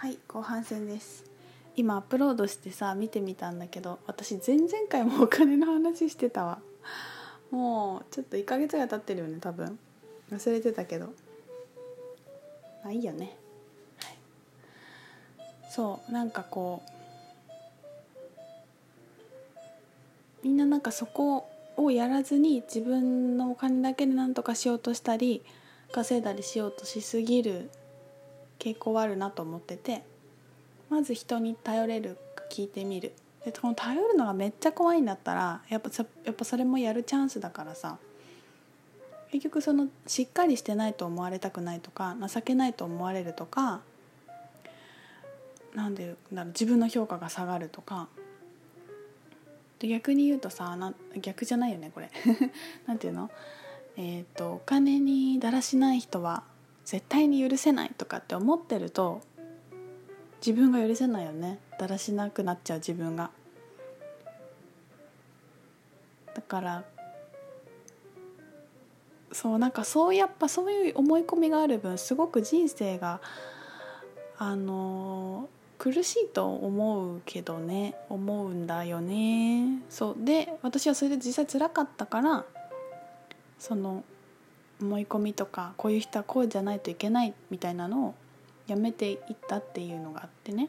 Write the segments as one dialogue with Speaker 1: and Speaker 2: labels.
Speaker 1: はい後半戦です。今アップロードしてさ見てみたんだけど私前々回もお金の話してたわ。もうちょっと1ヶ月が経ってるよね多分。忘れてたけど。まあいいよね、はい、そうなんかこうみんななんかそこをやらずに自分のお金だけで何とかしようとしたり稼いだりしようとしすぎる傾向はあるなと思っててまず人に頼れるか聞いてみる。でこの頼るのがめっちゃ怖いんだったらやっぱやっぱそれもやるチャンスだからさ結局そのしっかりしてないと思われたくないとか情けないと思われるとかなんでだろう自分の評価が下がるとか。で逆に言うとさな逆じゃないよねこれ。なんていうの？えっ、ー、とお金にだらしない人は絶対に許せないとかって思ってると自分が許せないよね。だらしなくなっちゃう自分が。だからそうなんかそうやっぱそういう思い込みがある分すごく人生があの苦しいと思うけどね。思うんだよね。そう。で私はそれで実際辛かったからその思い込みとかこういう人はこうじゃないといけないみたいなのをやめていったっていうのがあってね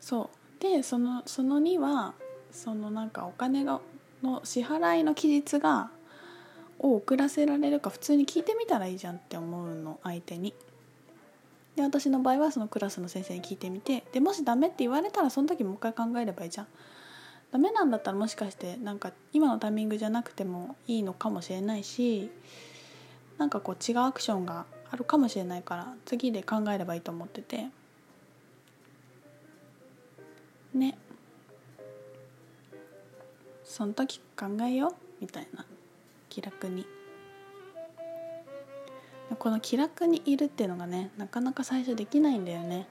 Speaker 1: そうでそのその2はそのなんかお金がの支払いの期日がを遅らせられるか普通に聞いてみたらいいじゃんって思うの相手に。で私の場合はそのクラスの先生に聞いてみてでもしダメって言われたらその時もう一回考えればいいじゃん。ダメなんだったらもしかしてなんか今のタイミングじゃなくてもいいのかもしれないしなんかこう違うアクションがあるかもしれないから次で考えればいいと思ってて。ね。その時考えようみたいな。気楽に。この気楽にいるっていうのがねなかなか最初できないんだよね。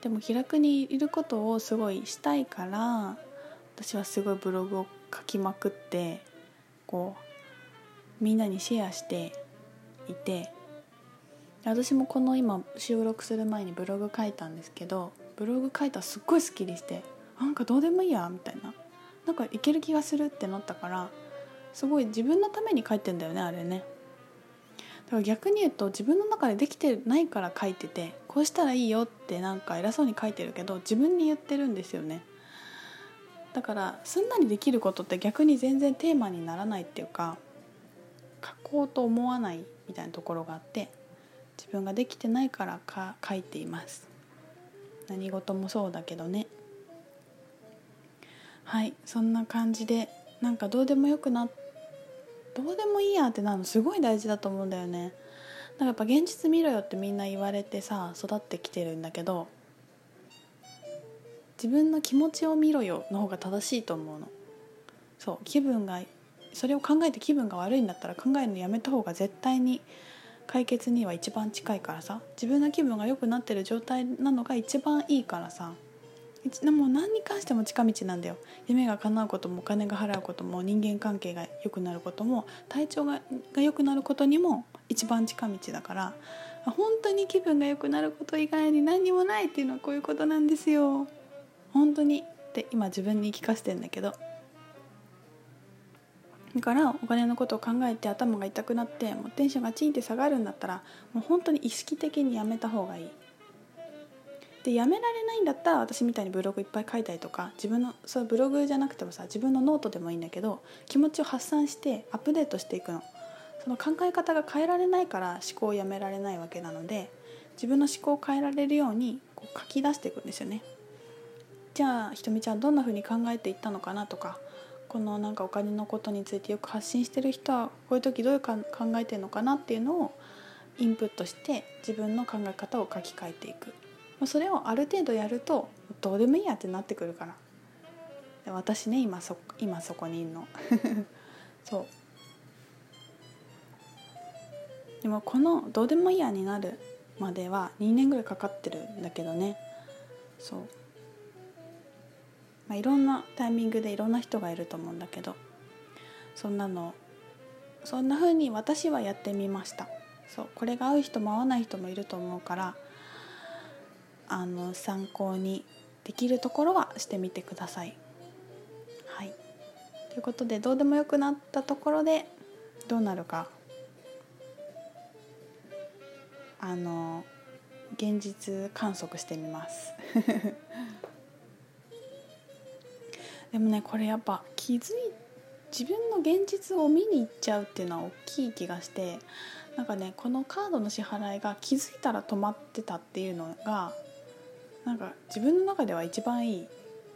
Speaker 1: でも気楽にいることをすごいしたいから私はすごいブログを書きまくってこうみんなにシェアしていて私もこの今収録する前にブログ書いたんですけどブログ書いたらすっごいすっきりしてなんかどうでもいいやみたいな。なんかいける気がするってなったからすごい自分のために書いてんだよねあれね。だから逆に言うと自分の中でできてないから書いててこうしたらいいよってなんか偉そうに書いてるけど自分に言ってるんですよね。だからすんなりできることって逆に全然テーマにならないっていうか書こうと思わないみたいなところがあって自分ができてないからか書いています。何事もそうだけどね。はいそんな感じでなんかどうでもよくなどうでもいいやってなるのすごい大事だと思うんだよね。なんかやっぱ現実見ろよってみんな言われてさ育ってきてるんだけど自分の気持ちを見ろよの方が正しいと思うの。そう気分がそれを考えて気分が悪いんだったら考えるのやめた方が絶対に解決には一番近いからさ。自分の気分が良くなってる状態なのが一番いいからさ。でも何に関しても近道なんだよ。夢が叶うこともお金が払うことも人間関係が良くなることも体調がが良くなることにも一番近道だから。本当に気分が良くなること以外に何にもないっていうのはこういうことなんですよ。本当に？って今自分に聞かせてんだけど。だからお金のことを考えて頭が痛くなってもうテンションがチンって下がるんだったらもう本当に意識的にやめた方がいい。でやめられないんだったら私みたいにブログいっぱい書いたりとか自分のそうブログじゃなくてもさ自分のノートでもいいんだけど気持ちを発散してアップデートしていくの。その考え方が変えられないから思考をやめられないわけなので自分の思考を変えられるようにこう書き出していくんですよね。じゃあひとみちゃんどんな風に考えていったのかなとかこのなんかお金のことについてよく発信してる人はこういう時どういうか考えてるのかなっていうのをインプットして自分の考え方を書き換えていく。それをある程度やるとどうでもいいやってなってくるから。で私ね今そ今そこにいるの。そう。でもこのどうでもいいやになるまでは2年ぐらいかかってるんだけどね。そう。まあ、いろんなタイミングでいろんな人がいると思うんだけどそんなのそんな風に私はやってみました。そうこれが合う人も合わない人もいると思うからあの参考にできるところはしてみてください。はい。ということでどうでもよくなったところでどうなるか。あの現実観測してみます。でもねこれやっぱ気づい自分の現実を見に行っちゃうっていうのは大きい気がしてなんかねこのカードの支払いが気づいたら止まってたっていうのがなんか自分の中では一番いい。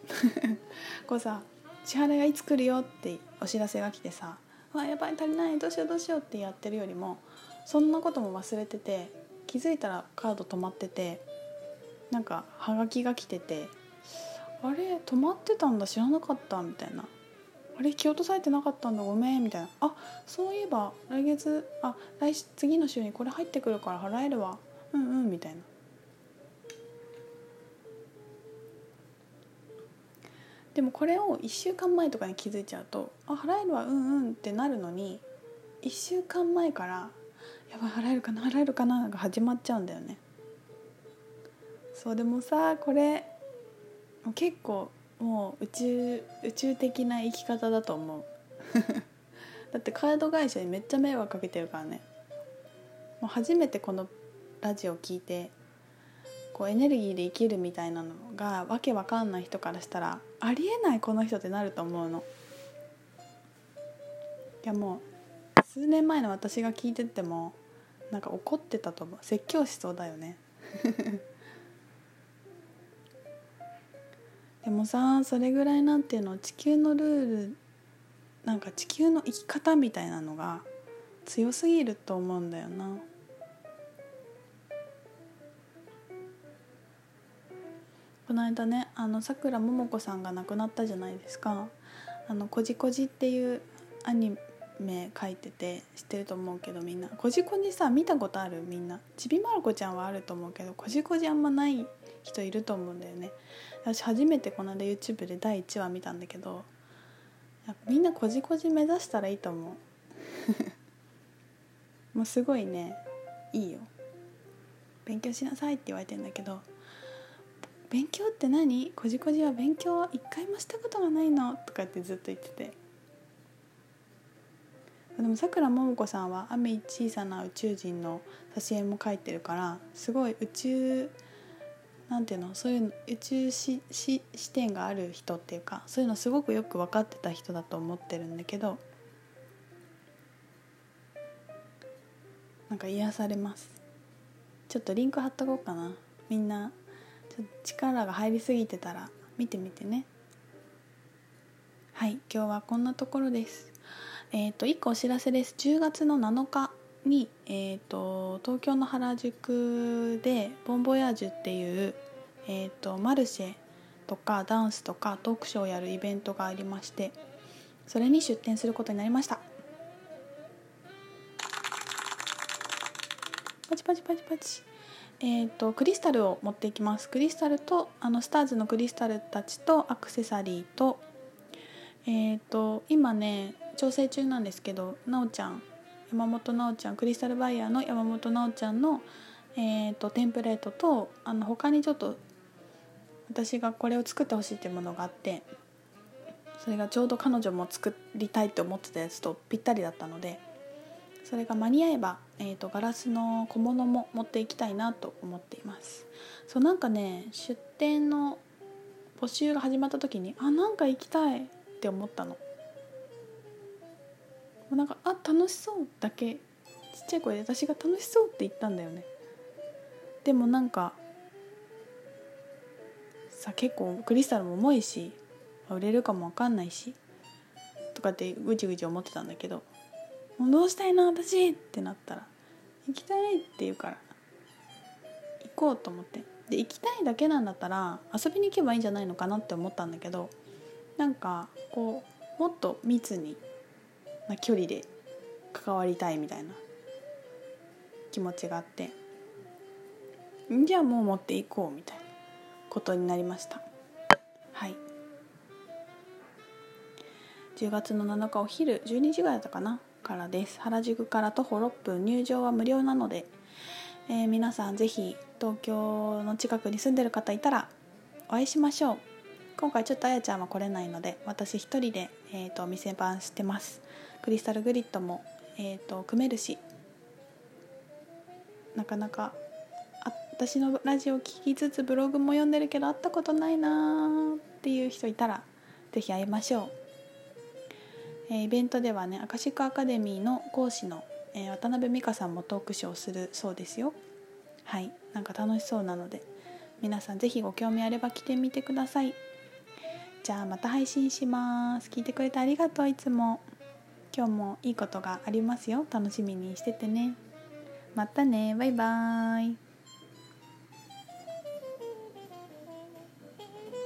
Speaker 1: こうさ支払いがいつ来るよってお知らせが来てさ「あやばい足りないどうしようどうしよう」ってやってるよりもそんなことも忘れてて気づいたらカード止まっててなんかはがきが来てて「あれ止まってたんだ知らなかった」みたいな「あれ気落とされてなかったんだごめん」みたいな「あそういえば来月あ来次の週にこれ入ってくるから払えるわうんうん」みたいな。でもこれを1週間前とかに気づいちゃうと「あ払えるわうんうん」ってなるのに1週間前から「やばい払えるかな払えるかな」が始まっちゃうんだよね。そうでもさこれ結構もう宇宙宇宙的な生き方だと思う。だってカード会社にめっちゃ迷惑かけてるからね。もう初めてこのラジオ聞いてこうエネルギーで生きるみたいなのがわけわかんない人からしたらありえないこの人ってなると思うの。いやもう数年前の私が聞いててもなんか怒ってたと思う。説教しそうだよね。でもさそれぐらいなんていうの地球のルールなんか地球の生き方みたいなのが強すぎると思うんだよな。この間ねあのさくらももこさんが亡くなったじゃないですか「あのこじこじ」っていうアニメ書いてて知ってると思うけどみんな。こじこじさ見たことある？みんな。ちびまる子ちゃんはあると思うけどこじこじあんまない人いると思うんだよね。私初めてこの間 YouTube で第1話見たんだけどみんなこじこじ目指したらいいと思う。もうすごいね。いいよ。勉強しなさいって言われてんだけど勉強って何？こじこじは勉強は一回もしたことがないの？とかってずっと言ってて。でもさくらももこさんは「雨小さな宇宙人」の挿絵も描いてるからすごい宇宙なんていうのそういうの宇宙しし視点がある人っていうかそういうのすごくよく分かってた人だと思ってるんだけどなんか癒されます。ちょっとリンク貼っとこうかな。みんなちょっと力が入りすぎてたら見てみてね。はい今日はこんなところです。え、ー、と1個お知らせです。10月の7日に、えーと、東京の原宿でボンボヤージュっていう、えーと、マルシェとかダンスとかトークショーをやるイベントがありましてそれに出店することになりました。パチパチパチパチ。えーと、クリスタルを持っていきます。クリスタルとあのスターズのクリスタルたちとアクセサリーと,、えーと、今ね調整中なんですけどなおちゃん山本直ちゃんクリスタルバイヤーの山本直ちゃんの、えーと、テンプレートとあの他にちょっと私がこれを作ってほしいっていうものがあってそれがちょうど彼女も作りたいって思ってたやつとぴったりだったのでそれが間に合えば、えーと、ガラスの小物も持っていきたいなと思っています。そうなんかね出店の募集が始まった時にあなんか行きたいって思ったの。なんかあ楽しそうだけちっちゃい声で私が楽しそうって言ったんだよね。でもなんかさ結構クリスタルも重いし売れるかも分かんないしとかってぐちぐち思ってたんだけどもうどうしたいの私ってなったら行きたいって言うから行こうと思って。で行きたいだけなんだったら遊びに行けばいいんじゃないのかなって思ったんだけどなんかこうもっと密にな距離で関わりたいみたいな気持ちがあってじゃあもう持っていこうみたいなことになりました。はい。10月の7日お昼12時ぐらいだったかなからです。原宿から徒歩6分入場は無料なので、えー皆さんぜひ東京の近くに住んでる方いたらお会いしましょう。今回ちょっとあやちゃんは来れないので私一人で、えー、と店番してます。クリスタルグリッドも、えー、と組めるしなかなかあ私のラジオ聞きつつブログも読んでるけど会ったことないなっていう人いたらぜひ会いましょう、えーイベントではねアカシックアカデミーの講師の、えー渡辺美香さんもトークショーするそうですよ。はいなんか楽しそうなので皆さんぜひご興味あれば来てみてください。じゃあまた配信します。聞いてくれてありがとういつも。今日もいいことがありますよ。楽しみにしててね。またね。バイバーイ。